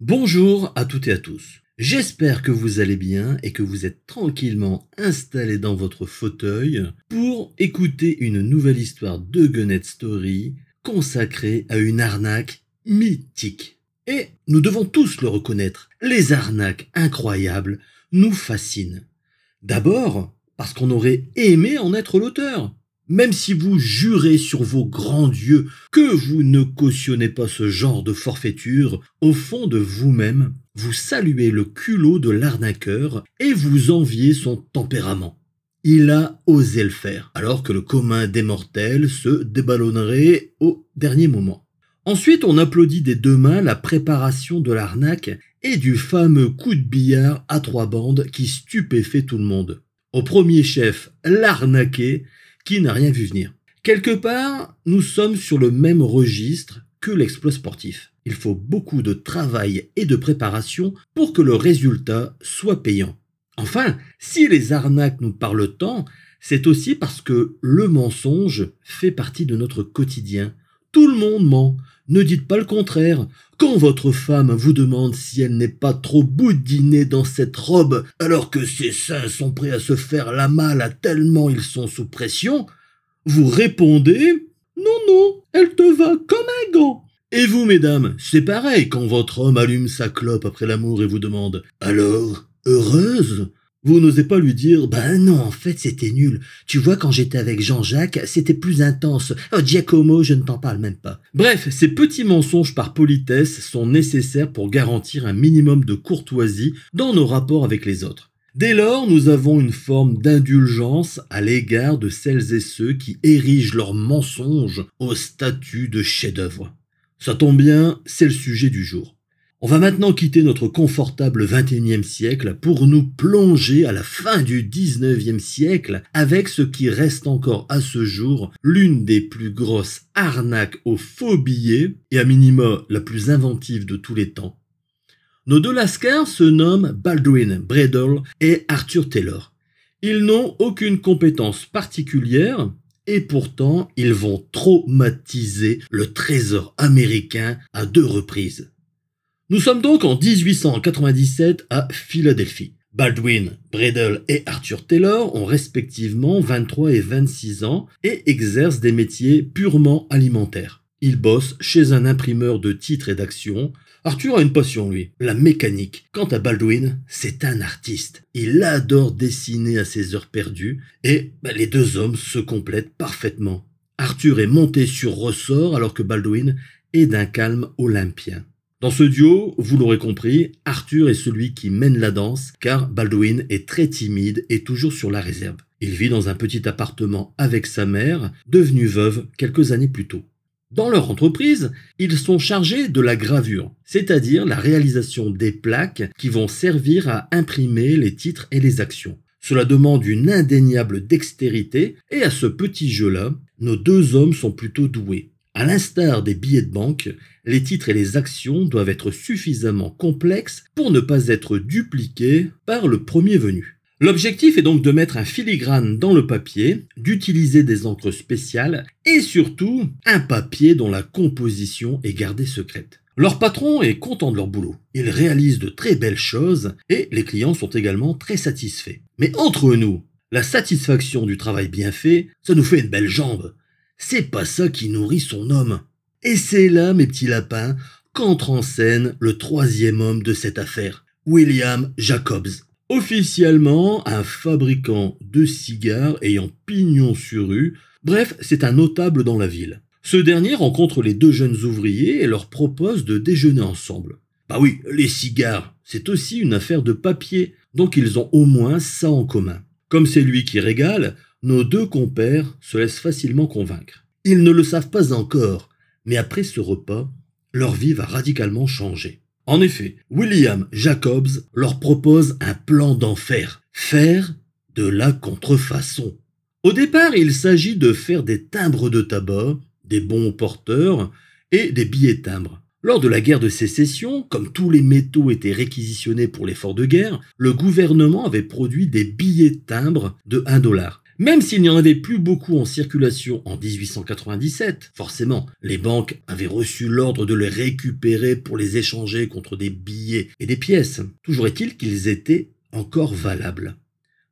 Bonjour à toutes et à tous. J'espère que vous allez bien et que vous êtes tranquillement installés dans votre fauteuil pour écouter une nouvelle histoire de Gunnet Story consacrée à une arnaque mythique. Et nous devons tous le reconnaître, les arnaques incroyables nous fascinent. D'abord parce qu'on aurait aimé en être l'auteur. Même si vous jurez sur vos grands dieux que vous ne cautionnez pas ce genre de forfaiture, au fond de vous-même, vous saluez le culot de l'arnaqueur et vous enviez son tempérament. Il a osé le faire, alors que le commun des mortels se déballonnerait au dernier moment. Ensuite, on applaudit des deux mains la préparation de l'arnaque et du fameux coup de billard à trois bandes qui stupéfait tout le monde. Au premier chef, l'arnaqué, qui n'a rien vu venir. Quelque part, nous sommes sur le même registre que l'exploit sportif. Il faut beaucoup de travail et de préparation pour que le résultat soit payant. Enfin, si les arnaques nous parlent tant, c'est aussi parce que le mensonge fait partie de notre quotidien. Tout le monde ment. Ne dites pas le contraire. Quand votre femme vous demande si elle n'est pas trop boudinée dans cette robe alors que ses seins sont prêts à se faire la malle tellement ils sont sous pression, vous répondez Non, non, elle te va comme un gant. Et vous, mesdames, c'est pareil quand votre homme allume sa clope après l'amour et vous demande Alors, heureuse vous n'osez pas lui dire Ben non, en fait, c'était nul. Tu vois, quand j'étais avec Jean-Jacques, c'était plus intense. Oh, Giacomo, je ne t'en parle même pas. Bref, ces petits mensonges par politesse sont nécessaires pour garantir un minimum de courtoisie dans nos rapports avec les autres. Dès lors, nous avons une forme d'indulgence à l'égard de celles et ceux qui érigent leurs mensonges au statut de chef-d'œuvre. Ça tombe bien, c'est le sujet du jour. On va maintenant quitter notre confortable 21e siècle pour nous plonger à la fin du 19e siècle avec ce qui reste encore à ce jour l'une des plus grosses arnaques aux faux billets et à minima la plus inventive de tous les temps. Nos deux lascars se nomment Baldwin Bradle et Arthur Taylor. Ils n'ont aucune compétence particulière et pourtant ils vont traumatiser le trésor américain à deux reprises. Nous sommes donc en 1897 à Philadelphie. Baldwin, Bradle et Arthur Taylor ont respectivement 23 et 26 ans et exercent des métiers purement alimentaires. Ils bossent chez un imprimeur de titres et d'actions. Arthur a une passion, lui, la mécanique. Quant à Baldwin, c'est un artiste. Il adore dessiner à ses heures perdues et bah, les deux hommes se complètent parfaitement. Arthur est monté sur ressort alors que Baldwin est d'un calme olympien. Dans ce duo, vous l'aurez compris, Arthur est celui qui mène la danse, car Baldwin est très timide et toujours sur la réserve. Il vit dans un petit appartement avec sa mère, devenue veuve quelques années plus tôt. Dans leur entreprise, ils sont chargés de la gravure, c'est-à-dire la réalisation des plaques qui vont servir à imprimer les titres et les actions. Cela demande une indéniable dextérité, et à ce petit jeu-là, nos deux hommes sont plutôt doués. À l'instar des billets de banque, les titres et les actions doivent être suffisamment complexes pour ne pas être dupliqués par le premier venu. L'objectif est donc de mettre un filigrane dans le papier, d'utiliser des encres spéciales et surtout un papier dont la composition est gardée secrète. Leur patron est content de leur boulot. Ils réalisent de très belles choses et les clients sont également très satisfaits. Mais entre nous, la satisfaction du travail bien fait, ça nous fait une belle jambe. C'est pas ça qui nourrit son homme. Et c'est là, mes petits lapins, qu'entre en scène le troisième homme de cette affaire, William Jacobs. Officiellement un fabricant de cigares ayant pignon sur rue, bref, c'est un notable dans la ville. Ce dernier rencontre les deux jeunes ouvriers et leur propose de déjeuner ensemble. Bah oui, les cigares, c'est aussi une affaire de papier, donc ils ont au moins ça en commun. Comme c'est lui qui régale, nos deux compères se laissent facilement convaincre. Ils ne le savent pas encore, mais après ce repas, leur vie va radicalement changer. En effet, William Jacobs leur propose un plan d'enfer, faire de la contrefaçon. Au départ, il s'agit de faire des timbres de tabac, des bons porteurs et des billets timbres. Lors de la guerre de sécession, comme tous les métaux étaient réquisitionnés pour l'effort de guerre, le gouvernement avait produit des billets timbres de 1 dollar. Même s'il n'y en avait plus beaucoup en circulation en 1897, forcément, les banques avaient reçu l'ordre de les récupérer pour les échanger contre des billets et des pièces. Toujours est-il qu'ils étaient encore valables.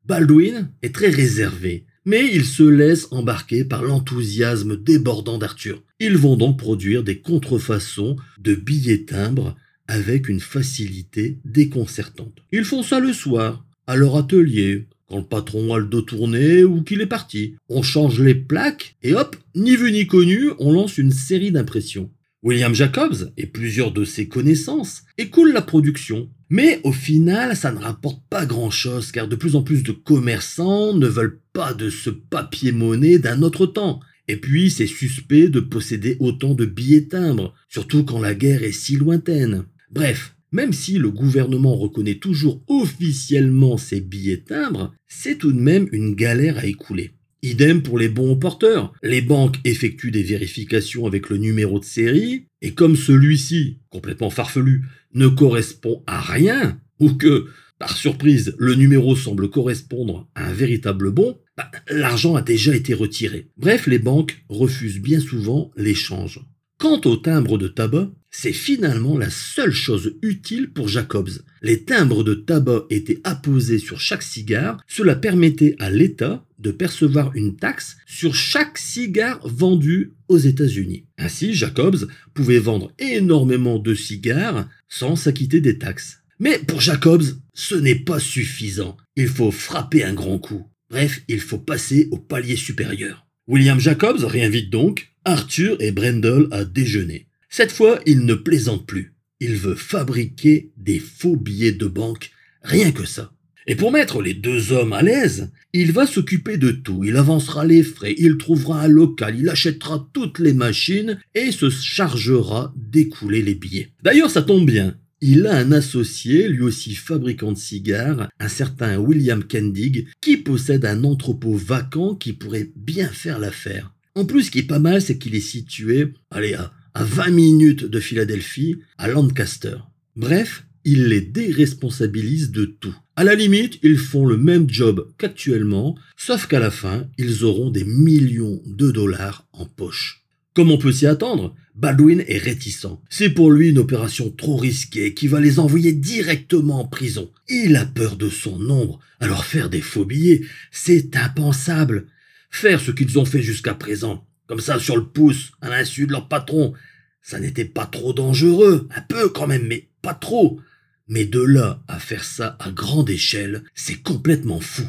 Baldwin est très réservé, mais il se laisse embarquer par l'enthousiasme débordant d'Arthur. Ils vont donc produire des contrefaçons de billets timbres avec une facilité déconcertante. Ils font ça le soir, à leur atelier, le patron a le dos tourné ou qu'il est parti. On change les plaques et hop, ni vu ni connu, on lance une série d'impressions. William Jacobs et plusieurs de ses connaissances écoulent la production. Mais au final, ça ne rapporte pas grand-chose car de plus en plus de commerçants ne veulent pas de ce papier-monnaie d'un autre temps. Et puis, c'est suspect de posséder autant de billets timbres, surtout quand la guerre est si lointaine. Bref, même si le gouvernement reconnaît toujours officiellement ces billets timbres, c'est tout de même une galère à écouler. Idem pour les bons porteurs. Les banques effectuent des vérifications avec le numéro de série, et comme celui-ci, complètement farfelu, ne correspond à rien, ou que, par surprise, le numéro semble correspondre à un véritable bon, bah, l'argent a déjà été retiré. Bref, les banques refusent bien souvent l'échange. Quant au timbre de tabac, c'est finalement la seule chose utile pour Jacobs. Les timbres de tabac étaient apposés sur chaque cigare, cela permettait à l'État de percevoir une taxe sur chaque cigare vendu aux États-Unis. Ainsi, Jacobs pouvait vendre énormément de cigares sans s'acquitter des taxes. Mais pour Jacobs, ce n'est pas suffisant. Il faut frapper un grand coup. Bref, il faut passer au palier supérieur. William Jacobs réinvite donc Arthur et Brendel à déjeuner. Cette fois, il ne plaisante plus. Il veut fabriquer des faux billets de banque, rien que ça. Et pour mettre les deux hommes à l'aise, il va s'occuper de tout. Il avancera les frais, il trouvera un local, il achètera toutes les machines et se chargera d'écouler les billets. D'ailleurs, ça tombe bien. Il a un associé, lui aussi fabricant de cigares, un certain William Kendig, qui possède un entrepôt vacant qui pourrait bien faire l'affaire. En plus, ce qui est pas mal, c'est qu'il est situé, allez, à, 20 minutes de Philadelphie, à Lancaster. Bref, il les déresponsabilise de tout. À la limite, ils font le même job qu'actuellement, sauf qu'à la fin, ils auront des millions de dollars en poche. Comme on peut s'y attendre, Baldwin est réticent. C'est pour lui une opération trop risquée qui va les envoyer directement en prison. Il a peur de son nombre, alors faire des faux billets, c'est impensable faire ce qu'ils ont fait jusqu'à présent, comme ça sur le pouce, à l'insu de leur patron. Ça n'était pas trop dangereux, un peu quand même, mais pas trop. Mais de là à faire ça à grande échelle, c'est complètement fou.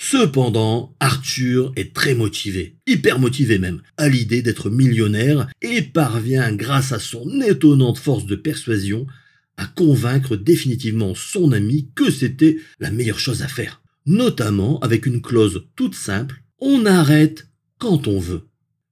Cependant, Arthur est très motivé, hyper motivé même, à l'idée d'être millionnaire et parvient, grâce à son étonnante force de persuasion, à convaincre définitivement son ami que c'était la meilleure chose à faire. Notamment avec une clause toute simple on arrête quand on veut.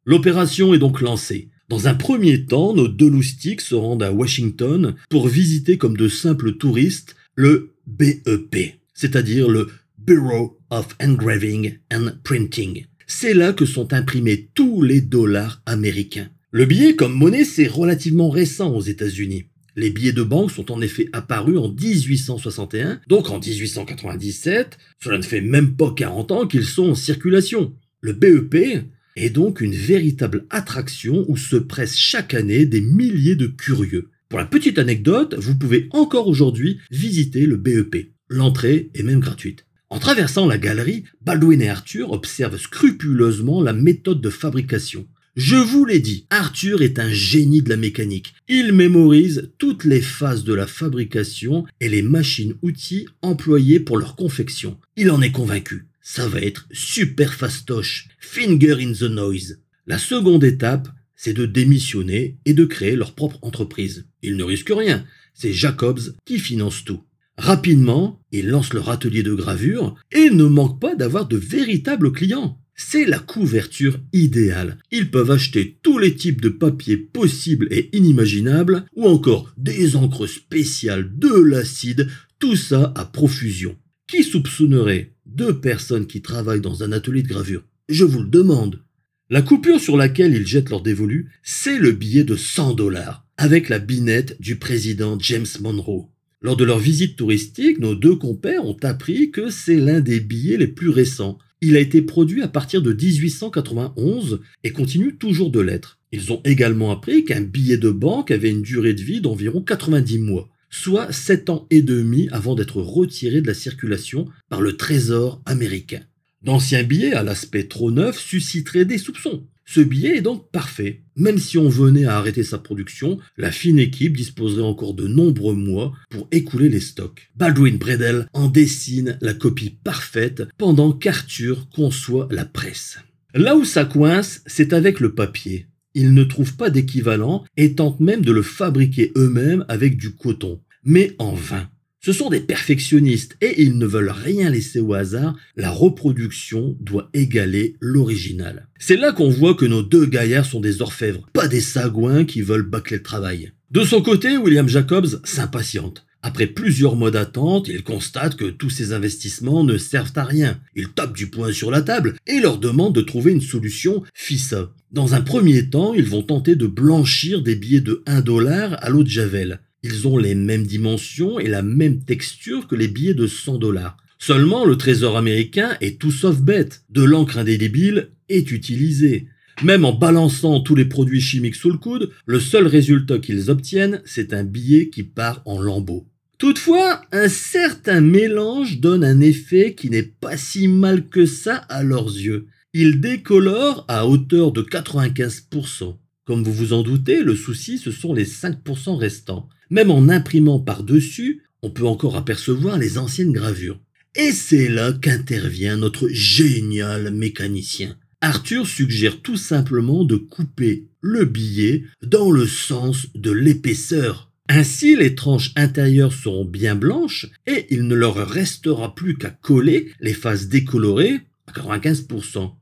L'opération est donc lancée. Dans un premier temps, nos deux loustiques se rendent à Washington pour visiter comme de simples touristes le BEP, c'est-à-dire le Bureau of Engraving and Printing. C'est là que sont imprimés tous les dollars américains. Le billet comme monnaie, c'est relativement récent aux États-Unis. Les billets de banque sont en effet apparus en 1861, donc en 1897, cela ne fait même pas 40 ans qu'ils sont en circulation. Le BEP est donc une véritable attraction où se pressent chaque année des milliers de curieux. Pour la petite anecdote, vous pouvez encore aujourd'hui visiter le BEP. L'entrée est même gratuite. En traversant la galerie, Baldwin et Arthur observent scrupuleusement la méthode de fabrication. Je vous l'ai dit, Arthur est un génie de la mécanique. Il mémorise toutes les phases de la fabrication et les machines-outils employées pour leur confection. Il en est convaincu. Ça va être super fastoche. Finger in the noise. La seconde étape, c'est de démissionner et de créer leur propre entreprise. Ils ne risquent rien. C'est Jacobs qui finance tout. Rapidement, ils lancent leur atelier de gravure et ne manquent pas d'avoir de véritables clients. C'est la couverture idéale. Ils peuvent acheter tous les types de papier possibles et inimaginables, ou encore des encres spéciales, de l'acide, tout ça à profusion. Qui soupçonnerait deux personnes qui travaillent dans un atelier de gravure Je vous le demande. La coupure sur laquelle ils jettent leur dévolu, c'est le billet de 100 dollars, avec la binette du président James Monroe. Lors de leur visite touristique, nos deux compères ont appris que c'est l'un des billets les plus récents. Il a été produit à partir de 1891 et continue toujours de l'être. Ils ont également appris qu'un billet de banque avait une durée de vie d'environ 90 mois, soit 7 ans et demi avant d'être retiré de la circulation par le Trésor américain. D'anciens billets à l'aspect trop neuf susciteraient des soupçons. Ce billet est donc parfait. Même si on venait à arrêter sa production, la fine équipe disposerait encore de nombreux mois pour écouler les stocks. Baldwin Bredel en dessine la copie parfaite pendant qu'Arthur conçoit la presse. Là où ça coince, c'est avec le papier. Ils ne trouvent pas d'équivalent et tentent même de le fabriquer eux-mêmes avec du coton. Mais en vain. Ce sont des perfectionnistes et ils ne veulent rien laisser au hasard, la reproduction doit égaler l'original. C'est là qu'on voit que nos deux gaillards sont des orfèvres, pas des sagouins qui veulent bâcler le travail. De son côté, William Jacobs s'impatiente. Après plusieurs mois d'attente, il constate que tous ces investissements ne servent à rien. Il tape du poing sur la table et leur demande de trouver une solution FISA. Dans un premier temps, ils vont tenter de blanchir des billets de 1 dollar à l'eau de Javel. Ils ont les mêmes dimensions et la même texture que les billets de 100 dollars. Seulement, le trésor américain est tout sauf bête. De l'encre indélébile est utilisée. Même en balançant tous les produits chimiques sous le coude, le seul résultat qu'ils obtiennent, c'est un billet qui part en lambeaux. Toutefois, un certain mélange donne un effet qui n'est pas si mal que ça à leurs yeux. Il décolore à hauteur de 95%. Comme vous vous en doutez, le souci, ce sont les 5% restants. Même en imprimant par-dessus, on peut encore apercevoir les anciennes gravures. Et c'est là qu'intervient notre génial mécanicien. Arthur suggère tout simplement de couper le billet dans le sens de l'épaisseur. Ainsi, les tranches intérieures seront bien blanches et il ne leur restera plus qu'à coller les faces décolorées à 95%.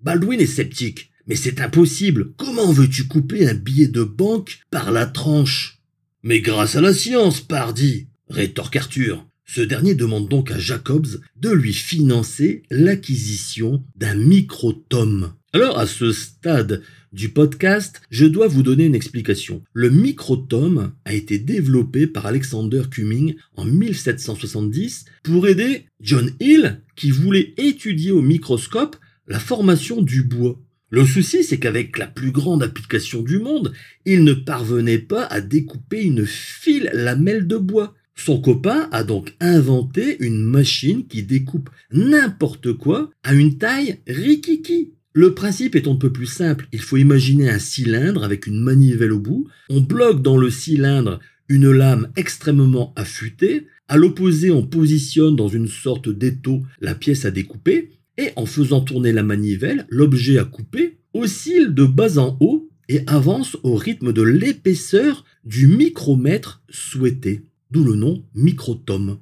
Baldwin est sceptique. Mais c'est impossible. Comment veux-tu couper un billet de banque par la tranche? Mais grâce à la science, pardi, rétorque Arthur. Ce dernier demande donc à Jacobs de lui financer l'acquisition d'un microtome. Alors à ce stade du podcast, je dois vous donner une explication. Le microtome a été développé par Alexander Cumming en 1770 pour aider John Hill qui voulait étudier au microscope la formation du bois. Le souci, c'est qu'avec la plus grande application du monde, il ne parvenait pas à découper une file lamelle de bois. Son copain a donc inventé une machine qui découpe n'importe quoi à une taille rikiki. Le principe est un peu plus simple. Il faut imaginer un cylindre avec une manivelle au bout. On bloque dans le cylindre une lame extrêmement affûtée. À l'opposé, on positionne dans une sorte d'étau la pièce à découper et en faisant tourner la manivelle, l'objet à couper oscille de bas en haut et avance au rythme de l'épaisseur du micromètre souhaité, d'où le nom microtome.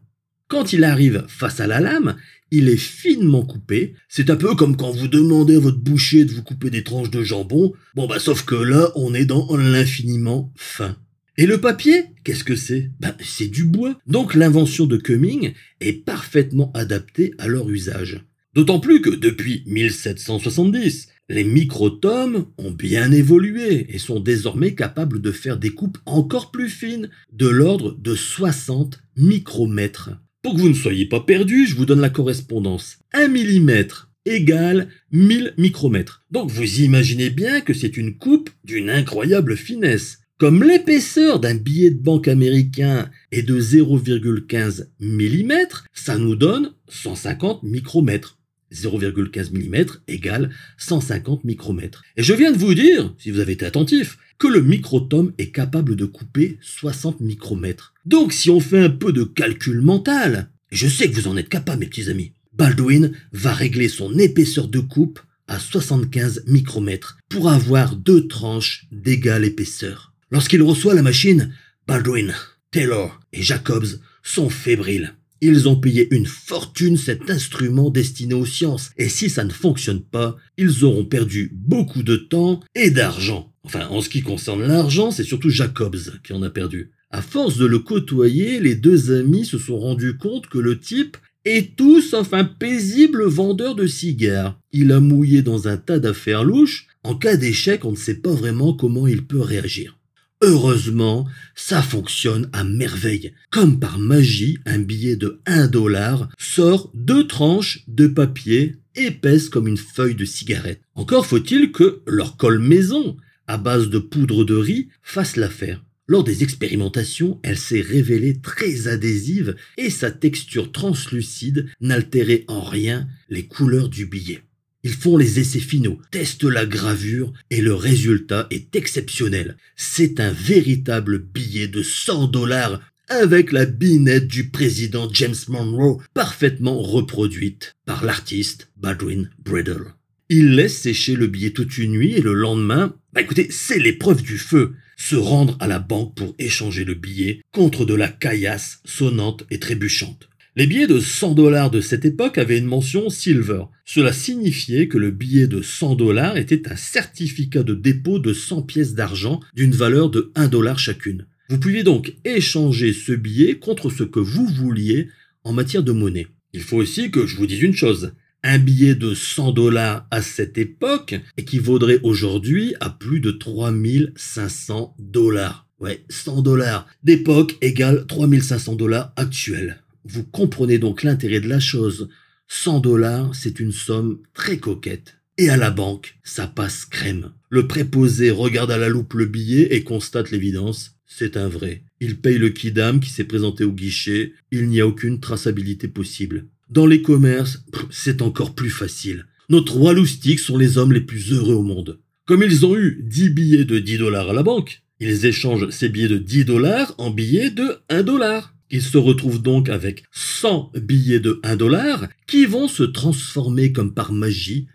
Quand il arrive face à la lame, il est finement coupé. C'est un peu comme quand vous demandez à votre boucher de vous couper des tranches de jambon. Bon bah sauf que là, on est dans l'infiniment fin. Et le papier, qu'est-ce que c'est? Ben, C'est du bois. Donc l'invention de Cumming est parfaitement adaptée à leur usage. D'autant plus que depuis 1770, les microtomes ont bien évolué et sont désormais capables de faire des coupes encore plus fines, de l'ordre de 60 micromètres. Pour que vous ne soyez pas perdus, je vous donne la correspondance. 1 mm égale 1000 micromètres. Donc vous imaginez bien que c'est une coupe d'une incroyable finesse. Comme l'épaisseur d'un billet de banque américain est de 0,15 mm, ça nous donne 150 micromètres. 0,15 mm égale 150 micromètres. Et je viens de vous dire, si vous avez été attentif, que le microtome est capable de couper 60 micromètres. Donc si on fait un peu de calcul mental, je sais que vous en êtes capable mes petits amis, Baldwin va régler son épaisseur de coupe à 75 micromètres pour avoir deux tranches d'égale épaisseur. Lorsqu'il reçoit la machine, Baldwin, Taylor et Jacobs sont fébriles. Ils ont payé une fortune cet instrument destiné aux sciences, et si ça ne fonctionne pas, ils auront perdu beaucoup de temps et d'argent. Enfin, en ce qui concerne l'argent, c'est surtout Jacobs qui en a perdu. À force de le côtoyer, les deux amis se sont rendus compte que le type est tout sauf un paisible vendeur de cigares. Il a mouillé dans un tas d'affaires louches. En cas d'échec, on ne sait pas vraiment comment il peut réagir. Heureusement, ça fonctionne à merveille. Comme par magie, un billet de 1 dollar sort deux tranches de papier épaisses comme une feuille de cigarette. Encore faut-il que leur colle maison, à base de poudre de riz, fasse l'affaire. Lors des expérimentations, elle s'est révélée très adhésive et sa texture translucide n'altérait en rien les couleurs du billet. Ils font les essais finaux, testent la gravure et le résultat est exceptionnel. C'est un véritable billet de 100 dollars avec la binette du président James Monroe parfaitement reproduite par l'artiste Baldwin Bridle. Il laisse sécher le billet toute une nuit et le lendemain, bah écoutez, c'est l'épreuve du feu. Se rendre à la banque pour échanger le billet contre de la caillasse sonnante et trébuchante. Les billets de 100 dollars de cette époque avaient une mention silver. Cela signifiait que le billet de 100 dollars était un certificat de dépôt de 100 pièces d'argent d'une valeur de 1 dollar chacune. Vous pouviez donc échanger ce billet contre ce que vous vouliez en matière de monnaie. Il faut aussi que je vous dise une chose. Un billet de 100 dollars à cette époque équivaudrait aujourd'hui à plus de 3500 dollars. Ouais, 100 dollars d'époque égale 3500 dollars actuels. Vous comprenez donc l'intérêt de la chose. 100 dollars, c'est une somme très coquette. Et à la banque, ça passe crème. Le préposé regarde à la loupe le billet et constate l'évidence. C'est un vrai. Il paye le kidam qui s'est présenté au guichet. Il n'y a aucune traçabilité possible. Dans les commerces, c'est encore plus facile. Nos trois loustiques sont les hommes les plus heureux au monde. Comme ils ont eu 10 billets de 10 dollars à la banque, ils échangent ces billets de 10 dollars en billets de 1 dollar. Il se retrouve donc avec 100 billets de 1 dollar qui vont se transformer comme par magie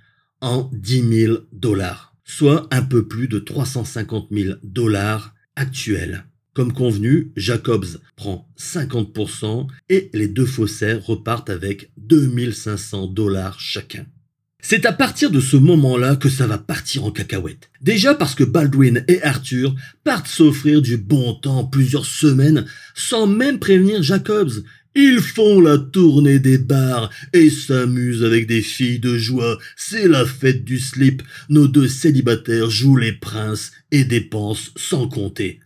en 10 000 dollars, soit un peu plus de 350 000 dollars actuels. Comme convenu, Jacobs prend 50% et les deux faussaires repartent avec 2500 dollars chacun. C'est à partir de ce moment-là que ça va partir en cacahuète. Déjà parce que Baldwin et Arthur partent s'offrir du bon temps plusieurs semaines sans même prévenir Jacobs. Ils font la tournée des bars et s'amusent avec des filles de joie. C'est la fête du slip. Nos deux célibataires jouent les princes et dépensent sans compter.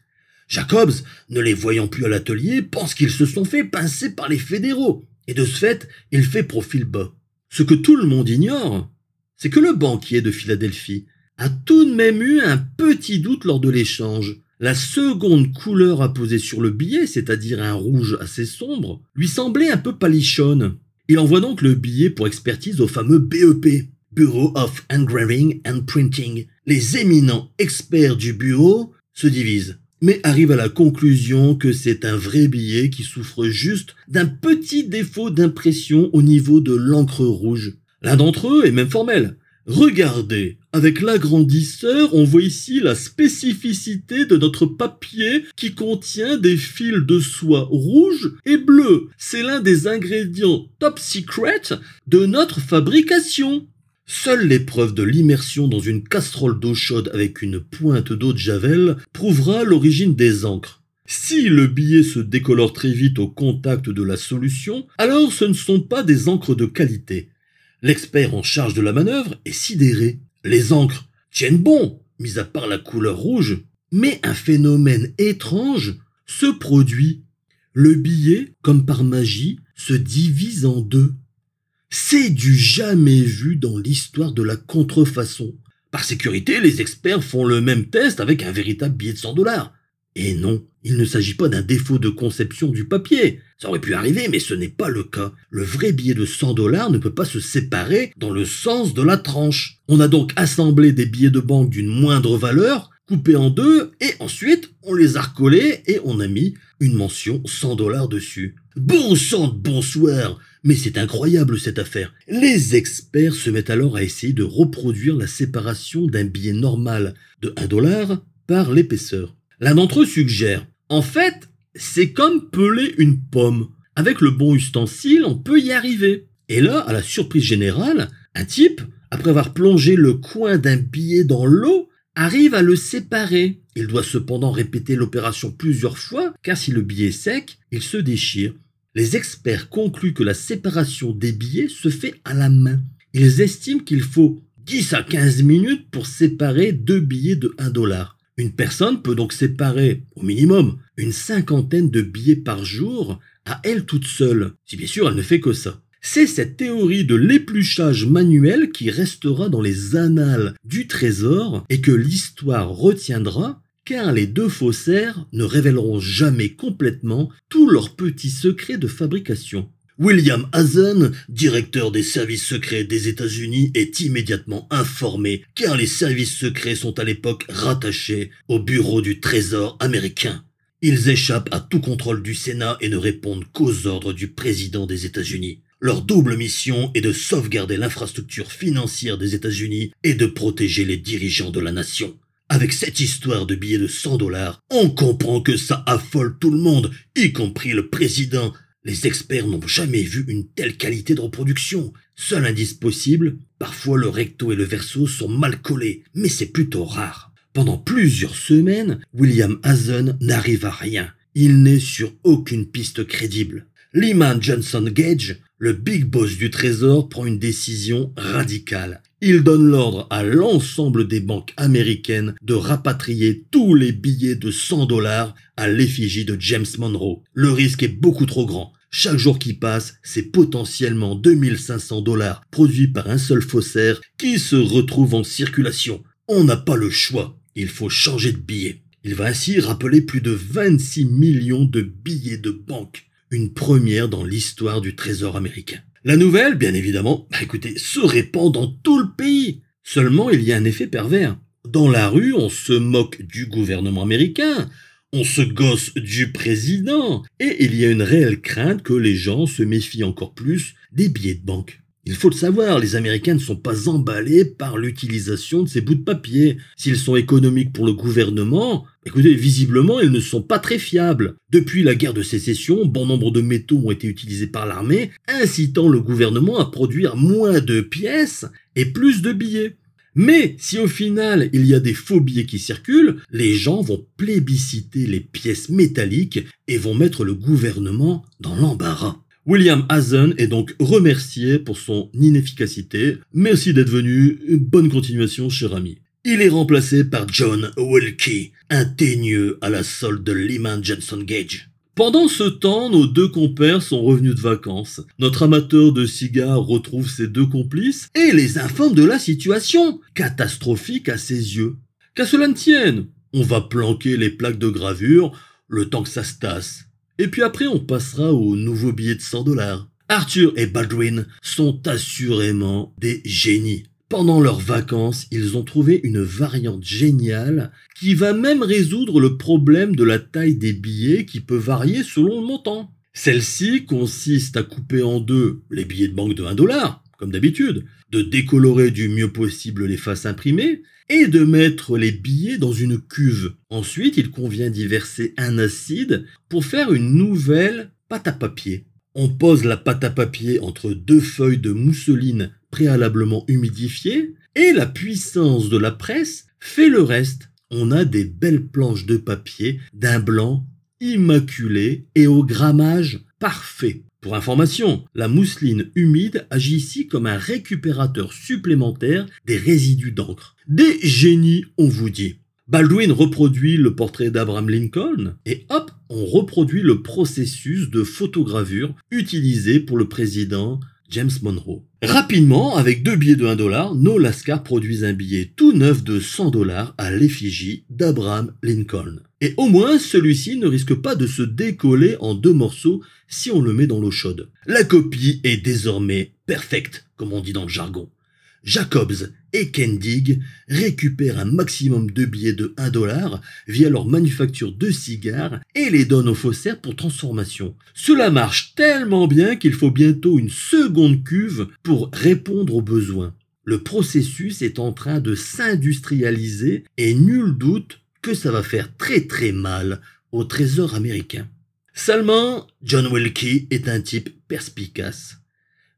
Jacobs, ne les voyant plus à l'atelier, pense qu'ils se sont fait pincer par les fédéraux. Et de ce fait, il fait profil bas. Ce que tout le monde ignore, c'est que le banquier de Philadelphie a tout de même eu un petit doute lors de l'échange. La seconde couleur apposée sur le billet, c'est-à-dire un rouge assez sombre, lui semblait un peu palichonne. Il envoie donc le billet pour expertise au fameux BEP, Bureau of Engraving and Printing. Les éminents experts du bureau se divisent mais arrive à la conclusion que c'est un vrai billet qui souffre juste d'un petit défaut d'impression au niveau de l'encre rouge. L'un d'entre eux est même formel. Regardez, avec l'agrandisseur, on voit ici la spécificité de notre papier qui contient des fils de soie rouge et bleu. C'est l'un des ingrédients top secret de notre fabrication. Seule l'épreuve de l'immersion dans une casserole d'eau chaude avec une pointe d'eau de javel prouvera l'origine des encres. Si le billet se décolore très vite au contact de la solution, alors ce ne sont pas des encres de qualité. L'expert en charge de la manœuvre est sidéré. Les encres tiennent bon, mis à part la couleur rouge. Mais un phénomène étrange se produit. Le billet, comme par magie, se divise en deux. C'est du jamais vu dans l'histoire de la contrefaçon. Par sécurité, les experts font le même test avec un véritable billet de 100 dollars. Et non, il ne s'agit pas d'un défaut de conception du papier. Ça aurait pu arriver, mais ce n'est pas le cas. Le vrai billet de 100 dollars ne peut pas se séparer dans le sens de la tranche. On a donc assemblé des billets de banque d'une moindre valeur, coupés en deux, et ensuite on les a recollés et on a mis une mention 100 dollars dessus. Bon sang de bonsoir mais c'est incroyable cette affaire. Les experts se mettent alors à essayer de reproduire la séparation d'un billet normal de 1 dollar par l'épaisseur. L'un d'entre eux suggère, en fait, c'est comme peler une pomme. Avec le bon ustensile, on peut y arriver. Et là, à la surprise générale, un type, après avoir plongé le coin d'un billet dans l'eau, arrive à le séparer. Il doit cependant répéter l'opération plusieurs fois, car si le billet est sec, il se déchire les experts concluent que la séparation des billets se fait à la main. Ils estiment qu'il faut 10 à 15 minutes pour séparer deux billets de 1 dollar. Une personne peut donc séparer, au minimum, une cinquantaine de billets par jour à elle toute seule, si bien sûr elle ne fait que ça. C'est cette théorie de l'épluchage manuel qui restera dans les annales du trésor et que l'histoire retiendra car les deux faussaires ne révéleront jamais complètement tous leurs petits secrets de fabrication. William Hazen, directeur des services secrets des États-Unis, est immédiatement informé car les services secrets sont à l'époque rattachés au bureau du Trésor américain. Ils échappent à tout contrôle du Sénat et ne répondent qu'aux ordres du président des États-Unis. Leur double mission est de sauvegarder l'infrastructure financière des États-Unis et de protéger les dirigeants de la nation. Avec cette histoire de billets de 100 dollars, on comprend que ça affole tout le monde, y compris le président, les experts n'ont jamais vu une telle qualité de reproduction. Seul indice possible, parfois le recto et le verso sont mal collés, mais c'est plutôt rare. Pendant plusieurs semaines, William Hazen n'arrive à rien. Il n'est sur aucune piste crédible. Lyman Johnson Gage, le big boss du trésor, prend une décision radicale. Il donne l'ordre à l'ensemble des banques américaines de rapatrier tous les billets de 100 dollars à l'effigie de James Monroe. Le risque est beaucoup trop grand. Chaque jour qui passe, c'est potentiellement 2500 dollars produits par un seul faussaire qui se retrouve en circulation. On n'a pas le choix, il faut changer de billet. Il va ainsi rappeler plus de 26 millions de billets de banque, une première dans l'histoire du trésor américain. La nouvelle, bien évidemment, bah se répand dans tout le pays. Seulement, il y a un effet pervers. Dans la rue, on se moque du gouvernement américain, on se gosse du président, et il y a une réelle crainte que les gens se méfient encore plus des billets de banque. Il faut le savoir, les Américains ne sont pas emballés par l'utilisation de ces bouts de papier. S'ils sont économiques pour le gouvernement, écoutez, visiblement, ils ne sont pas très fiables. Depuis la guerre de sécession, bon nombre de métaux ont été utilisés par l'armée, incitant le gouvernement à produire moins de pièces et plus de billets. Mais si au final il y a des faux billets qui circulent, les gens vont plébisciter les pièces métalliques et vont mettre le gouvernement dans l'embarras. William Hazen est donc remercié pour son inefficacité. Merci d'être venu. Bonne continuation, cher ami. Il est remplacé par John Wilkie, un teigneux à la solde de Lyman Johnson Gage. Pendant ce temps, nos deux compères sont revenus de vacances. Notre amateur de cigares retrouve ses deux complices et les informe de la situation, catastrophique à ses yeux. Qu'à cela ne tienne, on va planquer les plaques de gravure le temps que ça se tasse. Et puis après, on passera au nouveau billet de 100 dollars. Arthur et Baldwin sont assurément des génies. Pendant leurs vacances, ils ont trouvé une variante géniale qui va même résoudre le problème de la taille des billets qui peut varier selon le montant. Celle-ci consiste à couper en deux les billets de banque de 1 dollar, comme d'habitude, de décolorer du mieux possible les faces imprimées et de mettre les billets dans une cuve. Ensuite, il convient d'y verser un acide pour faire une nouvelle pâte à papier. On pose la pâte à papier entre deux feuilles de mousseline préalablement humidifiées et la puissance de la presse fait le reste. On a des belles planches de papier d'un blanc immaculé et au grammage parfait. Pour information, la mousseline humide agit ici comme un récupérateur supplémentaire des résidus d'encre. Des génies, on vous dit. Baldwin reproduit le portrait d'Abraham Lincoln et hop, on reproduit le processus de photogravure utilisé pour le président James Monroe. Rapidement, avec deux billets de 1 dollar, nos Lascar produisent un billet tout neuf de 100 dollars à l'effigie d'Abraham Lincoln. Et au moins, celui-ci ne risque pas de se décoller en deux morceaux si on le met dans l'eau chaude. La copie est désormais perfecte, comme on dit dans le jargon. Jacobs et Kendig récupèrent un maximum de billets de 1 dollar via leur manufacture de cigares et les donnent aux faussaires pour transformation. Cela marche tellement bien qu'il faut bientôt une seconde cuve pour répondre aux besoins. Le processus est en train de s'industrialiser et nul doute que ça va faire très très mal au trésor américain. Seulement, John Wilkie est un type perspicace.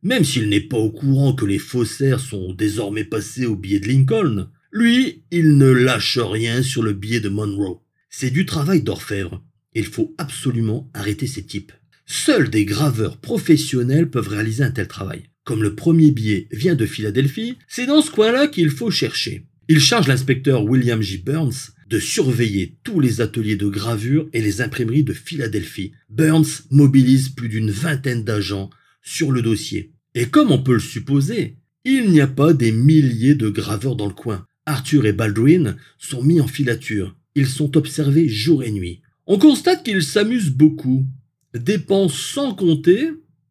Même s'il n'est pas au courant que les faussaires sont désormais passés au billet de Lincoln, lui, il ne lâche rien sur le billet de Monroe. C'est du travail d'orfèvre. Il faut absolument arrêter ces types. Seuls des graveurs professionnels peuvent réaliser un tel travail. Comme le premier billet vient de Philadelphie, c'est dans ce coin-là qu'il faut chercher. Il charge l'inspecteur William J. Burns de surveiller tous les ateliers de gravure et les imprimeries de Philadelphie. Burns mobilise plus d'une vingtaine d'agents sur le dossier. Et comme on peut le supposer, il n'y a pas des milliers de graveurs dans le coin. Arthur et Baldwin sont mis en filature. Ils sont observés jour et nuit. On constate qu'ils s'amusent beaucoup, dépensent sans compter,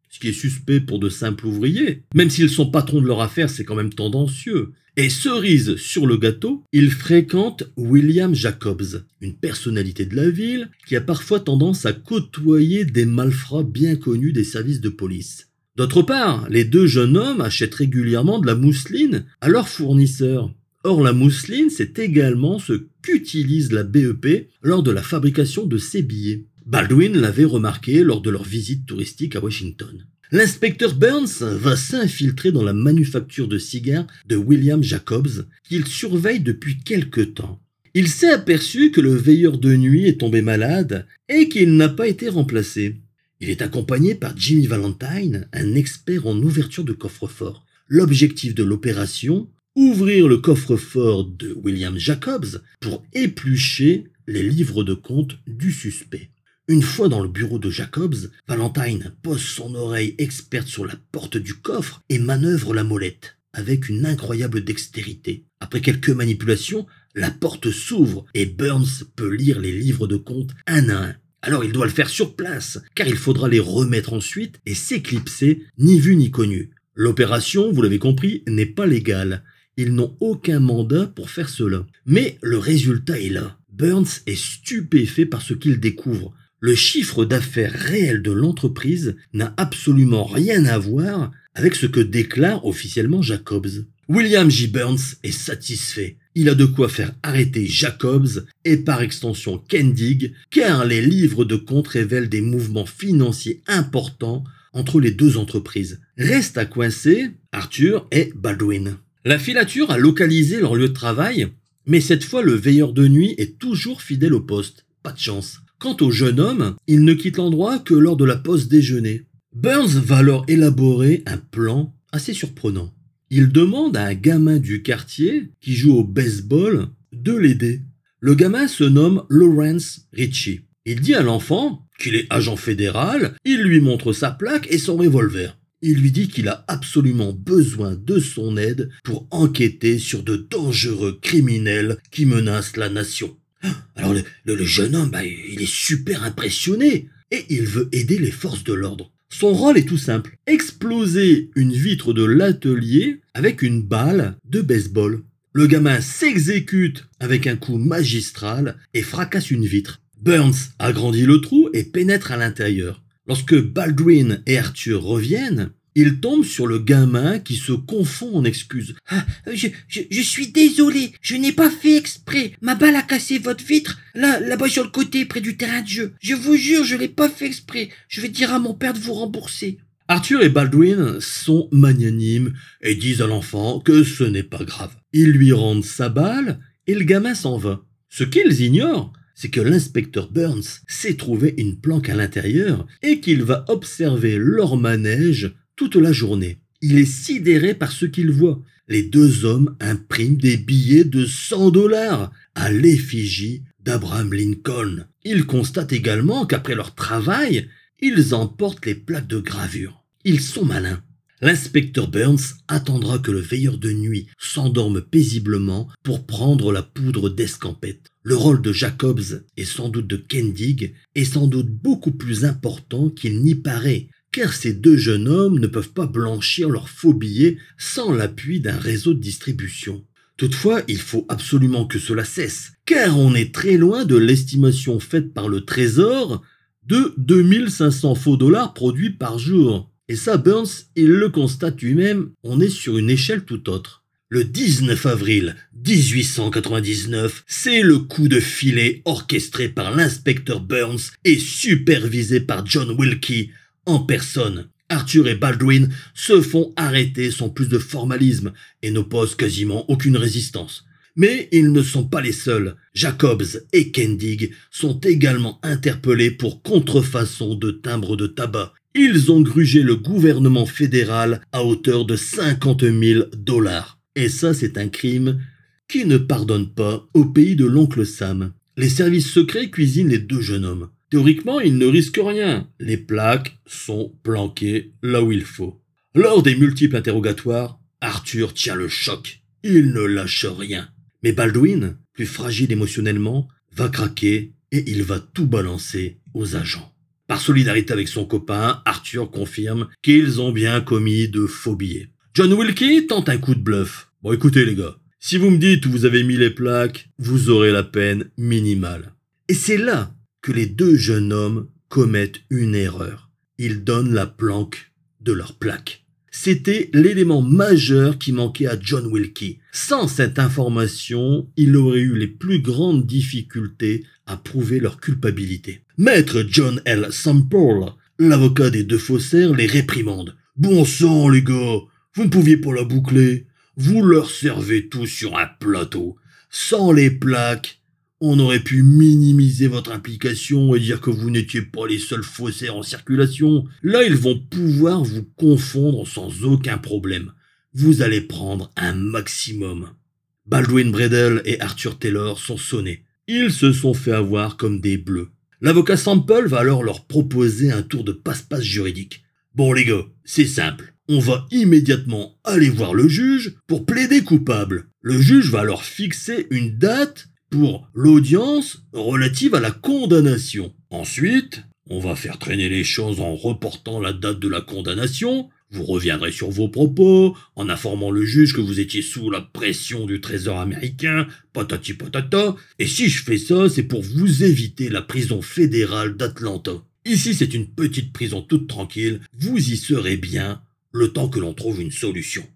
ce qui est suspect pour de simples ouvriers. Même s'ils sont patrons de leur affaire, c'est quand même tendancieux. Et cerise sur le gâteau, ils fréquentent William Jacobs, une personnalité de la ville qui a parfois tendance à côtoyer des malfrats bien connus des services de police. D'autre part, les deux jeunes hommes achètent régulièrement de la mousseline à leurs fournisseurs. Or, la mousseline, c'est également ce qu'utilise la BEP lors de la fabrication de ses billets. Baldwin l'avait remarqué lors de leur visite touristique à Washington. L'inspecteur Burns va s'infiltrer dans la manufacture de cigares de William Jacobs, qu'il surveille depuis quelque temps. Il s'est aperçu que le veilleur de nuit est tombé malade et qu'il n'a pas été remplacé. Il est accompagné par Jimmy Valentine, un expert en ouverture de coffre-fort. L'objectif de l'opération, ouvrir le coffre-fort de William Jacobs pour éplucher les livres de compte du suspect. Une fois dans le bureau de Jacobs, Valentine pose son oreille experte sur la porte du coffre et manœuvre la molette avec une incroyable dextérité. Après quelques manipulations, la porte s'ouvre et Burns peut lire les livres de compte un à un. Alors il doit le faire sur place, car il faudra les remettre ensuite et s'éclipser, ni vu ni connu. L'opération, vous l'avez compris, n'est pas légale. Ils n'ont aucun mandat pour faire cela. Mais le résultat est là. Burns est stupéfait par ce qu'il découvre. Le chiffre d'affaires réel de l'entreprise n'a absolument rien à voir avec ce que déclare officiellement Jacobs. William J. Burns est satisfait. Il a de quoi faire arrêter Jacobs et par extension Kendig, car les livres de compte révèlent des mouvements financiers importants entre les deux entreprises. Reste à coincer Arthur et Baldwin. La filature a localisé leur lieu de travail, mais cette fois le veilleur de nuit est toujours fidèle au poste. Pas de chance. Quant au jeune homme, il ne quitte l'endroit que lors de la pause déjeuner. Burns va alors élaborer un plan assez surprenant il demande à un gamin du quartier qui joue au baseball de l'aider. Le gamin se nomme Lawrence Ritchie. Il dit à l'enfant qu'il est agent fédéral, il lui montre sa plaque et son revolver. Il lui dit qu'il a absolument besoin de son aide pour enquêter sur de dangereux criminels qui menacent la nation. Alors le, jeune homme, bah, il est super impressionné et il veut aider les forces de l'ordre. Son rôle est tout simple. Exploser une vitre de l'atelier avec une balle de baseball. Le gamin s'exécute avec un coup magistral et fracasse une vitre. Burns agrandit le trou et pénètre à l'intérieur. Lorsque Baldwin et Arthur reviennent, il tombe sur le gamin qui se confond en excuses. Ah, je, suis désolé, je n'ai pas fait exprès. Ma balle a cassé votre vitre, là, là-bas sur le côté, près du terrain de jeu. Je vous jure, je l'ai pas fait exprès. Je vais dire à mon père de vous rembourser. Arthur et Baldwin sont magnanimes et disent à l'enfant que ce n'est pas grave. Ils lui rendent sa balle et le gamin s'en va. Ce qu'ils ignorent, c'est que l'inspecteur Burns s'est trouvé une planque à l'intérieur et qu'il va observer leur manège toute la journée. Il est sidéré par ce qu'il voit. Les deux hommes impriment des billets de 100 dollars à l'effigie d'Abraham Lincoln. Il constate également qu'après leur travail, ils emportent les plaques de gravure. Ils sont malins. L'inspecteur Burns attendra que le veilleur de nuit s'endorme paisiblement pour prendre la poudre d'escampette. Le rôle de Jacobs et sans doute de Kendig est sans doute beaucoup plus important qu'il n'y paraît car ces deux jeunes hommes ne peuvent pas blanchir leurs faux billets sans l'appui d'un réseau de distribution. Toutefois, il faut absolument que cela cesse, car on est très loin de l'estimation faite par le Trésor de 2500 faux dollars produits par jour. Et ça, Burns, il le constate lui-même, on est sur une échelle tout autre. Le 19 avril 1899, c'est le coup de filet orchestré par l'inspecteur Burns et supervisé par John Wilkie en personne. Arthur et Baldwin se font arrêter sans plus de formalisme et n'opposent quasiment aucune résistance. Mais ils ne sont pas les seuls. Jacobs et Kendig sont également interpellés pour contrefaçon de timbres de tabac. Ils ont grugé le gouvernement fédéral à hauteur de 50 000 dollars. Et ça, c'est un crime qui ne pardonne pas au pays de l'oncle Sam. Les services secrets cuisinent les deux jeunes hommes. Théoriquement, ils ne risquent rien. Les plaques sont planquées là où il faut. Lors des multiples interrogatoires, Arthur tient le choc. Il ne lâche rien. Mais Baldwin, plus fragile émotionnellement, va craquer et il va tout balancer aux agents. Par solidarité avec son copain, Arthur confirme qu'ils ont bien commis de faux billets. John Wilkie tente un coup de bluff. Bon écoutez les gars, si vous me dites où vous avez mis les plaques, vous aurez la peine minimale. Et c'est là que les deux jeunes hommes commettent une erreur. Ils donnent la planque de leurs plaques. C'était l'élément majeur qui manquait à John Wilkie. Sans cette information, il aurait eu les plus grandes difficultés à prouver leur culpabilité. Maître John L. Sample, l'avocat des deux faussaires, les réprimande. Bon sang, les gars, vous ne pouviez pas la boucler. Vous leur servez tout sur un plateau. Sans les plaques, on aurait pu minimiser votre implication et dire que vous n'étiez pas les seuls faussaires en circulation. Là, ils vont pouvoir vous confondre sans aucun problème. Vous allez prendre un maximum. Baldwin Bredel et Arthur Taylor sont sonnés. Ils se sont fait avoir comme des bleus. L'avocat Sample va alors leur proposer un tour de passe-passe juridique. Bon les gars, c'est simple. On va immédiatement aller voir le juge pour plaider coupable. Le juge va alors fixer une date pour l'audience relative à la condamnation. Ensuite, on va faire traîner les choses en reportant la date de la condamnation. Vous reviendrez sur vos propos en informant le juge que vous étiez sous la pression du trésor américain, patati patata. Et si je fais ça, c'est pour vous éviter la prison fédérale d'Atlanta. Ici, c'est une petite prison toute tranquille. Vous y serez bien le temps que l'on trouve une solution.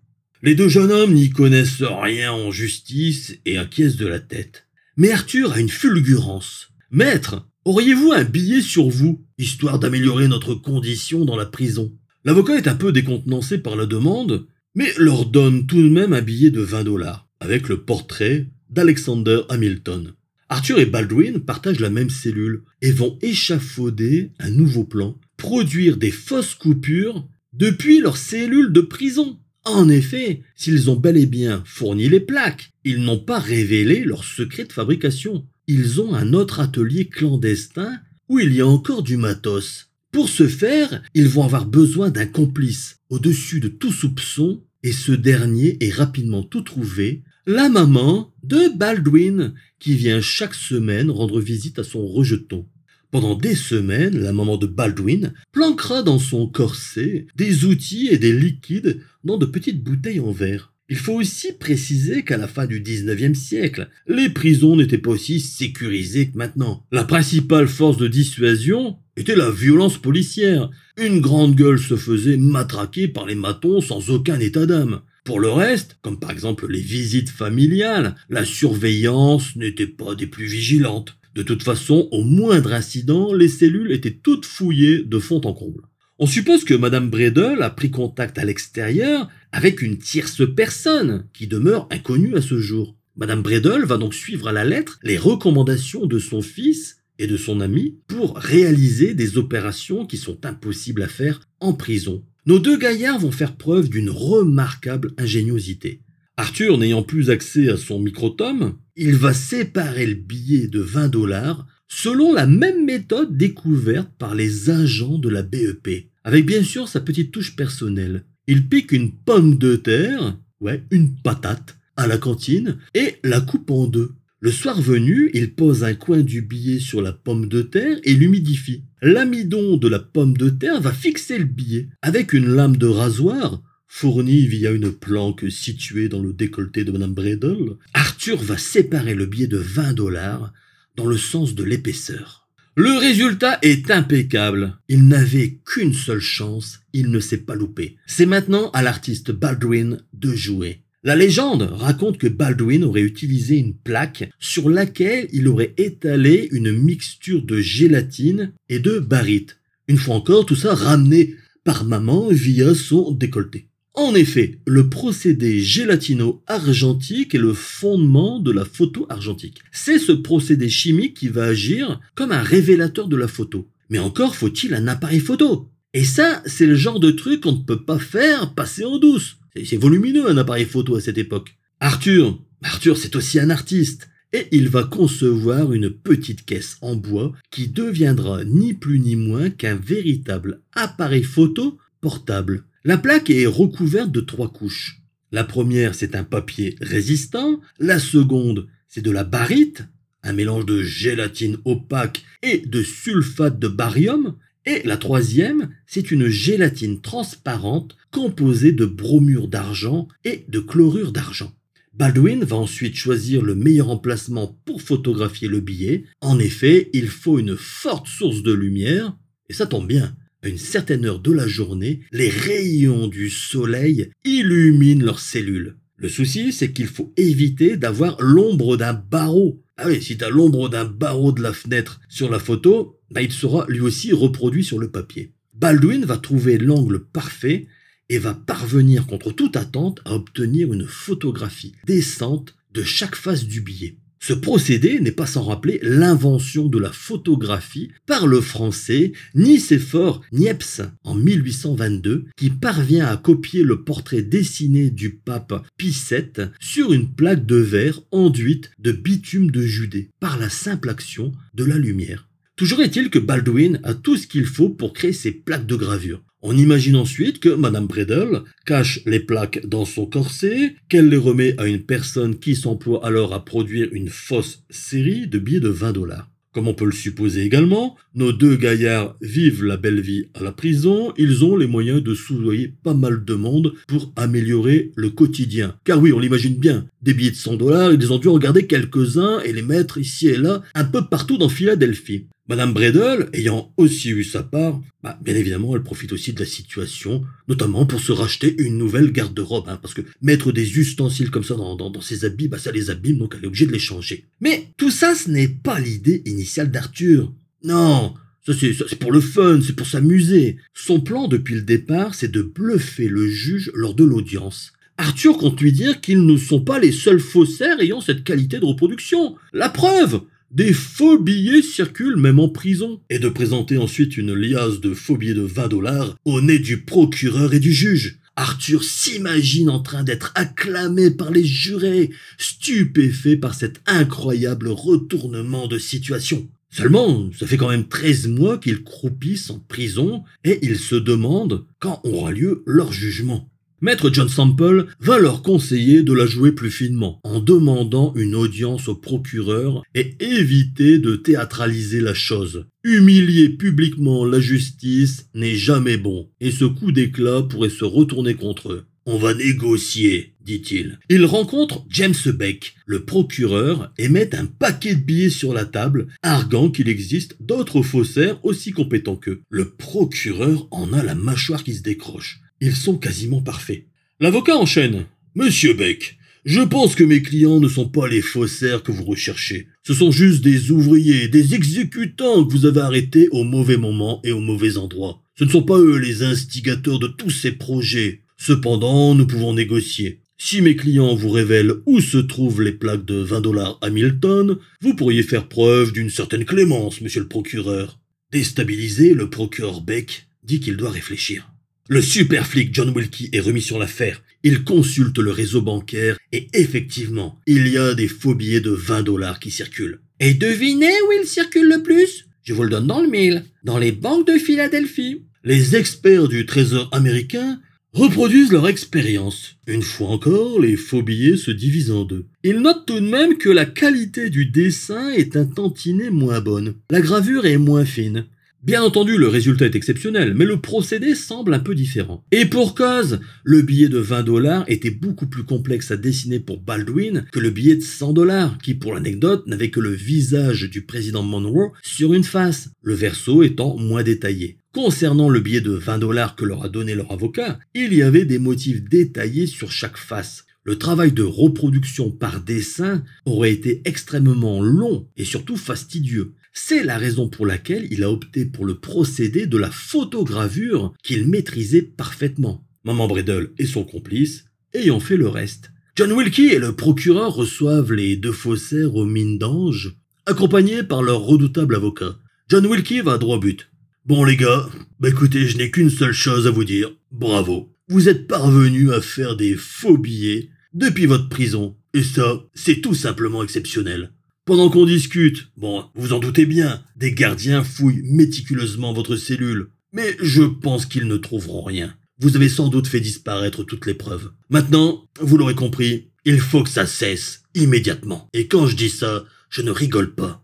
Les deux jeunes hommes n'y connaissent rien en justice et acquiescent de la tête. Mais Arthur a une fulgurance. Maître, auriez-vous un billet sur vous, histoire d'améliorer notre condition dans la prison? L'avocat est un peu décontenancé par la demande, mais leur donne tout de même un billet de 20 dollars, avec le portrait d'Alexander Hamilton. Arthur et Baldwin partagent la même cellule et vont échafauder un nouveau plan, produire des fausses coupures depuis leur cellule de prison. En effet, s'ils ont bel et bien fourni les plaques, ils n'ont pas révélé leur secret de fabrication. Ils ont un autre atelier clandestin où il y a encore du matos. Pour ce faire, ils vont avoir besoin d'un complice au-dessus de tout soupçon et ce dernier est rapidement tout trouvé, la maman de Baldwin qui vient chaque semaine rendre visite à son rejeton. Pendant des semaines, la maman de Baldwin planquera dans son corset des outils et des liquides dans de petites bouteilles en verre. Il faut aussi préciser qu'à la fin du 19e siècle, les prisons n'étaient pas aussi sécurisées que maintenant. La principale force de dissuasion était la violence policière. Une grande gueule se faisait matraquer par les matons sans aucun état d'âme. Pour le reste, comme par exemple les visites familiales, la surveillance n'était pas des plus vigilantes. De toute façon, au moindre incident, les cellules étaient toutes fouillées de fond en comble. On suppose que Madame Bredel a pris contact à l'extérieur avec une tierce personne qui demeure inconnue à ce jour. Madame Bredel va donc suivre à la lettre les recommandations de son fils et de son ami pour réaliser des opérations qui sont impossibles à faire en prison. Nos deux gaillards vont faire preuve d'une remarquable ingéniosité. Arthur n'ayant plus accès à son microtome, il va séparer le billet de 20 dollars selon la même méthode découverte par les agents de la BEP, avec bien sûr sa petite touche personnelle. Il pique une pomme de terre, ouais, une patate, à la cantine et la coupe en deux. Le soir venu, il pose un coin du billet sur la pomme de terre et l'humidifie. L'amidon de la pomme de terre va fixer le billet. Avec une lame de rasoir, fournie via une planque située dans le décolleté de Madame Bredel, Arthur va séparer le billet de 20 dollars dans le sens de l'épaisseur. Le résultat est impeccable. Il n'avait qu'une seule chance, il ne s'est pas loupé. C'est maintenant à l'artiste Baldwin de jouer. La légende raconte que Baldwin aurait utilisé une plaque sur laquelle il aurait étalé une mixture de gélatine et de barite. Une fois encore, tout ça ramené par maman via son décolleté. En effet, le procédé gélatino-argentique est le fondement de la photo argentique. C'est ce procédé chimique qui va agir comme un révélateur de la photo. Mais encore faut-il un appareil photo. Et ça, c'est le genre de truc qu'on ne peut pas faire passer en douce. C'est volumineux un appareil photo à cette époque. Arthur Arthur, c'est aussi un artiste. Et il va concevoir une petite caisse en bois qui deviendra ni plus ni moins qu'un véritable appareil photo portable. La plaque est recouverte de trois couches. La première, c'est un papier résistant. La seconde, c'est de la barite, un mélange de gélatine opaque et de sulfate de barium. Et la troisième, c'est une gélatine transparente composée de bromure d'argent et de chlorure d'argent. Baldwin va ensuite choisir le meilleur emplacement pour photographier le billet. En effet, il faut une forte source de lumière, et ça tombe bien. À une certaine heure de la journée, les rayons du soleil illuminent leurs cellules. Le souci, c'est qu'il faut éviter d'avoir l'ombre d'un barreau. Ah oui, si tu as l'ombre d'un barreau de la fenêtre sur la photo, bah, il sera lui aussi reproduit sur le papier. Baldwin va trouver l'angle parfait et va parvenir contre toute attente à obtenir une photographie décente de chaque face du billet. Ce procédé n'est pas sans rappeler l'invention de la photographie par le français Nicéphore Niepce en 1822 qui parvient à copier le portrait dessiné du pape Pie VII sur une plaque de verre enduite de bitume de Judée par la simple action de la lumière. Toujours est-il que Baldwin a tout ce qu'il faut pour créer ces plaques de gravure. On imagine ensuite que Madame Bredel cache les plaques dans son corset, qu'elle les remet à une personne qui s'emploie alors à produire une fausse série de billets de 20 dollars. Comme on peut le supposer également, nos deux gaillards vivent la belle vie à la prison, ils ont les moyens de soudoyer pas mal de monde pour améliorer le quotidien. Car oui, on l'imagine bien, des billets de 100 dollars, ils ont dû regarder quelques-uns et les mettre ici et là, un peu partout dans Philadelphie. Madame Bredel, ayant aussi eu sa part, bah, bien évidemment, elle profite aussi de la situation, notamment pour se racheter une nouvelle garde-robe, hein, parce que mettre des ustensiles comme ça dans, dans, ses habits, bah, ça les abîme, donc elle est obligée de les changer. Mais tout ça, ce n'est pas l'idée initiale d'Arthur. Non, ça c'est pour le fun, c'est pour s'amuser. Son plan depuis le départ, c'est de bluffer le juge lors de l'audience. Arthur compte lui dire qu'ils ne sont pas les seuls faussaires ayant cette qualité de reproduction. La preuve des faux billets circulent même en prison, et de présenter ensuite une liasse de faux billets de 20 dollars au nez du procureur et du juge. Arthur s'imagine en train d'être acclamé par les jurés, stupéfait par cet incroyable retournement de situation. Seulement, ça fait quand même 13 mois qu'ils croupissent en prison et ils se demandent quand aura lieu leur jugement. Maître John Sample va leur conseiller de la jouer plus finement, en demandant une audience au procureur et éviter de théâtraliser la chose. Humilier publiquement la justice n'est jamais bon, et ce coup d'éclat pourrait se retourner contre eux. On va négocier, dit-il. Il rencontre James Beck, le procureur, et met un paquet de billets sur la table, arguant qu'il existe d'autres faussaires aussi compétents qu'eux. Le procureur en a la mâchoire qui se décroche. Ils sont quasiment parfaits. L'avocat enchaîne. Monsieur Beck, je pense que mes clients ne sont pas les faussaires que vous recherchez. Ce sont juste des ouvriers, des exécutants que vous avez arrêtés au mauvais moment et au mauvais endroit. Ce ne sont pas eux les instigateurs de tous ces projets. Cependant, nous pouvons négocier. Si mes clients vous révèlent où se trouvent les plaques de 20 dollars Hamilton, vous pourriez faire preuve d'une certaine clémence, monsieur le procureur. Déstabilisé, le procureur Beck dit qu'il doit réfléchir. Le super flic John Wilkie est remis sur l'affaire. Il consulte le réseau bancaire et effectivement, il y a des faux billets de 20 dollars qui circulent. Et devinez où ils circulent le plus? Je vous le donne dans le mille. Dans les banques de Philadelphie. Les experts du trésor américain reproduisent leur expérience. Une fois encore, les faux billets se divisent en deux. Ils notent tout de même que la qualité du dessin est un tantinet moins bonne. La gravure est moins fine. Bien entendu, le résultat est exceptionnel, mais le procédé semble un peu différent. Et pour cause, le billet de 20 dollars était beaucoup plus complexe à dessiner pour Baldwin que le billet de 100 dollars, qui pour l'anecdote n'avait que le visage du président Monroe sur une face, le verso étant moins détaillé. Concernant le billet de 20 dollars que leur a donné leur avocat, il y avait des motifs détaillés sur chaque face. Le travail de reproduction par dessin aurait été extrêmement long et surtout fastidieux. C'est la raison pour laquelle il a opté pour le procédé de la photogravure qu'il maîtrisait parfaitement. Maman Bredel et son complice ayant fait le reste. John Wilkie et le procureur reçoivent les deux faussaires aux mines d'ange, accompagnés par leur redoutable avocat. John Wilkie va droit but. Bon les gars, bah écoutez, je n'ai qu'une seule chose à vous dire. Bravo. Vous êtes parvenus à faire des faux billets depuis votre prison. Et ça, c'est tout simplement exceptionnel. Pendant qu'on discute, bon, vous en doutez bien, des gardiens fouillent méticuleusement votre cellule. Mais je pense qu'ils ne trouveront rien. Vous avez sans doute fait disparaître toutes les preuves. Maintenant, vous l'aurez compris, il faut que ça cesse immédiatement. Et quand je dis ça, je ne rigole pas.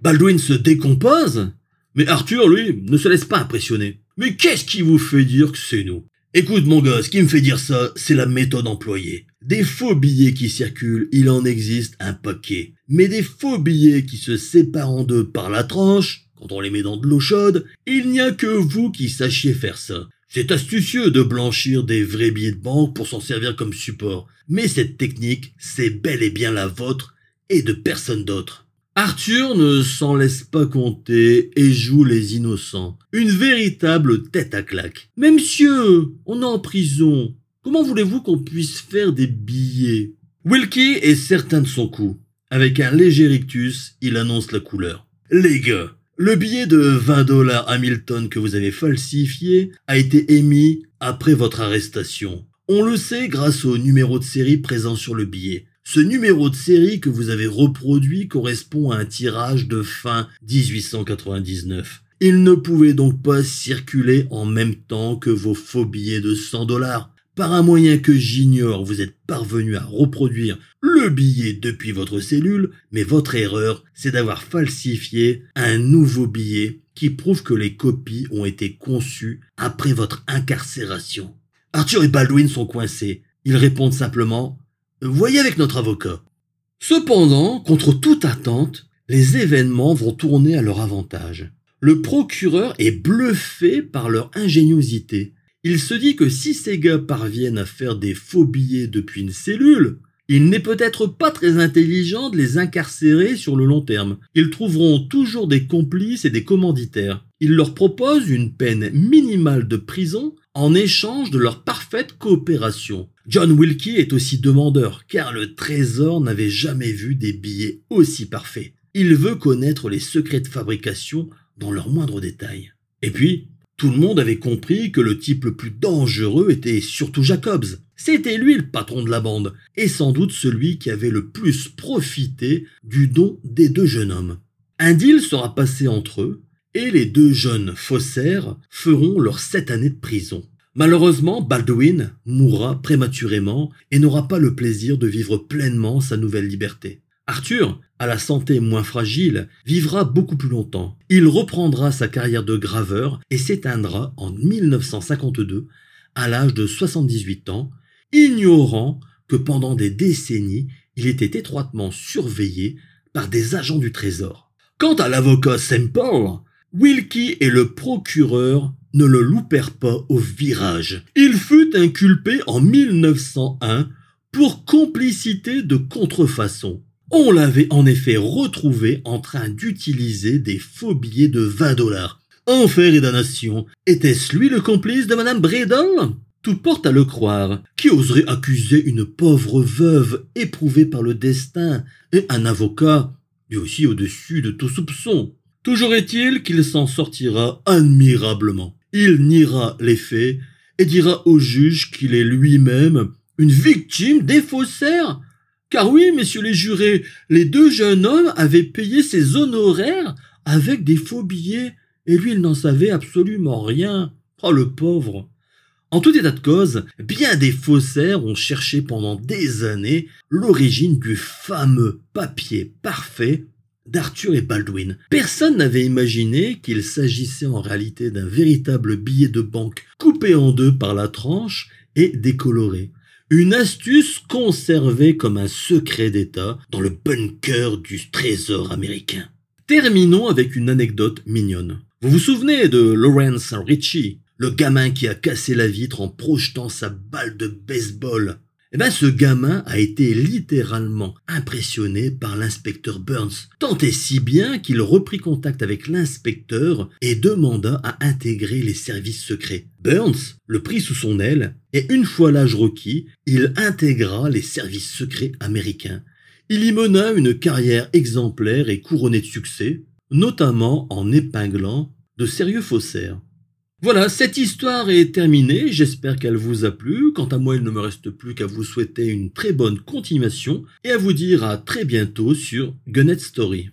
Baldwin se décompose Mais Arthur, lui, ne se laisse pas impressionner. Mais qu'est-ce qui vous fait dire que c'est nous? Écoute mon gars, ce qui me fait dire ça, c'est la méthode employée. Des faux billets qui circulent, il en existe un paquet. Mais des faux billets qui se séparent en deux par la tranche, quand on les met dans de l'eau chaude, il n'y a que vous qui sachiez faire ça. C'est astucieux de blanchir des vrais billets de banque pour s'en servir comme support. Mais cette technique, c'est bel et bien la vôtre et de personne d'autre. Arthur ne s'en laisse pas compter et joue les innocents. Une véritable tête à claque. Mais monsieur, on est en prison. Comment voulez-vous qu'on puisse faire des billets? Wilkie est certain de son coup. Avec un léger rictus, il annonce la couleur. Les gars, le billet de 20 dollars Hamilton que vous avez falsifié a été émis après votre arrestation. On le sait grâce au numéro de série présent sur le billet. Ce numéro de série que vous avez reproduit correspond à un tirage de fin 1899. Il ne pouvait donc pas circuler en même temps que vos faux billets de 100 dollars. Par un moyen que j'ignore, vous êtes parvenu à reproduire le billet depuis votre cellule, mais votre erreur, c'est d'avoir falsifié un nouveau billet qui prouve que les copies ont été conçues après votre incarcération. Arthur et Baldwin sont coincés. Ils répondent simplement Voyez avec notre avocat. Cependant, contre toute attente, les événements vont tourner à leur avantage. Le procureur est bluffé par leur ingéniosité. Il se dit que si ces gars parviennent à faire des faux billets depuis une cellule, il n'est peut-être pas très intelligent de les incarcérer sur le long terme. Ils trouveront toujours des complices et des commanditaires. Il leur propose une peine minimale de prison en échange de leur parfaite coopération. John Wilkie est aussi demandeur, car le trésor n'avait jamais vu des billets aussi parfaits. Il veut connaître les secrets de fabrication dans leurs moindres détails. Et puis, tout le monde avait compris que le type le plus dangereux était surtout Jacobs. C'était lui le patron de la bande, et sans doute celui qui avait le plus profité du don des deux jeunes hommes. Un deal sera passé entre eux, et les deux jeunes faussaires feront leurs sept années de prison. Malheureusement, Baldwin mourra prématurément et n'aura pas le plaisir de vivre pleinement sa nouvelle liberté. Arthur, à la santé moins fragile, vivra beaucoup plus longtemps. Il reprendra sa carrière de graveur et s'éteindra en 1952 à l'âge de 78 ans, ignorant que pendant des décennies, il était étroitement surveillé par des agents du Trésor. Quant à l'avocat Semple, Wilkie et le procureur ne le loupèrent pas au virage. Il fut inculpé en 1901 pour complicité de contrefaçon. On l'avait en effet retrouvé en train d'utiliser des faux billets de 20 dollars. Enfer et damnation. Était-ce lui le complice de Madame Bredon Tout porte à le croire. Qui oserait accuser une pauvre veuve éprouvée par le destin et un avocat, lui aussi au-dessus de tout soupçon? Toujours est-il qu'il s'en sortira admirablement il niera les faits et dira au juge qu'il est lui-même une victime des faussaires. Car oui, messieurs les jurés, les deux jeunes hommes avaient payé ses honoraires avec des faux billets, et lui il n'en savait absolument rien. Oh le pauvre. En tout état de cause, bien des faussaires ont cherché pendant des années l'origine du fameux papier parfait d'Arthur et Baldwin. Personne n'avait imaginé qu'il s'agissait en réalité d'un véritable billet de banque coupé en deux par la tranche et décoloré. Une astuce conservée comme un secret d'État dans le bunker du trésor américain. Terminons avec une anecdote mignonne. Vous vous souvenez de Lawrence Ritchie, le gamin qui a cassé la vitre en projetant sa balle de baseball? Eh ben, ce gamin a été littéralement impressionné par l'inspecteur Burns, tant et si bien qu'il reprit contact avec l'inspecteur et demanda à intégrer les services secrets. Burns le prit sous son aile et une fois l'âge requis, il intégra les services secrets américains. Il y mena une carrière exemplaire et couronnée de succès, notamment en épinglant de sérieux faussaires. Voilà, cette histoire est terminée, j'espère qu'elle vous a plu. Quant à moi, il ne me reste plus qu'à vous souhaiter une très bonne continuation et à vous dire à très bientôt sur Gunnet Story.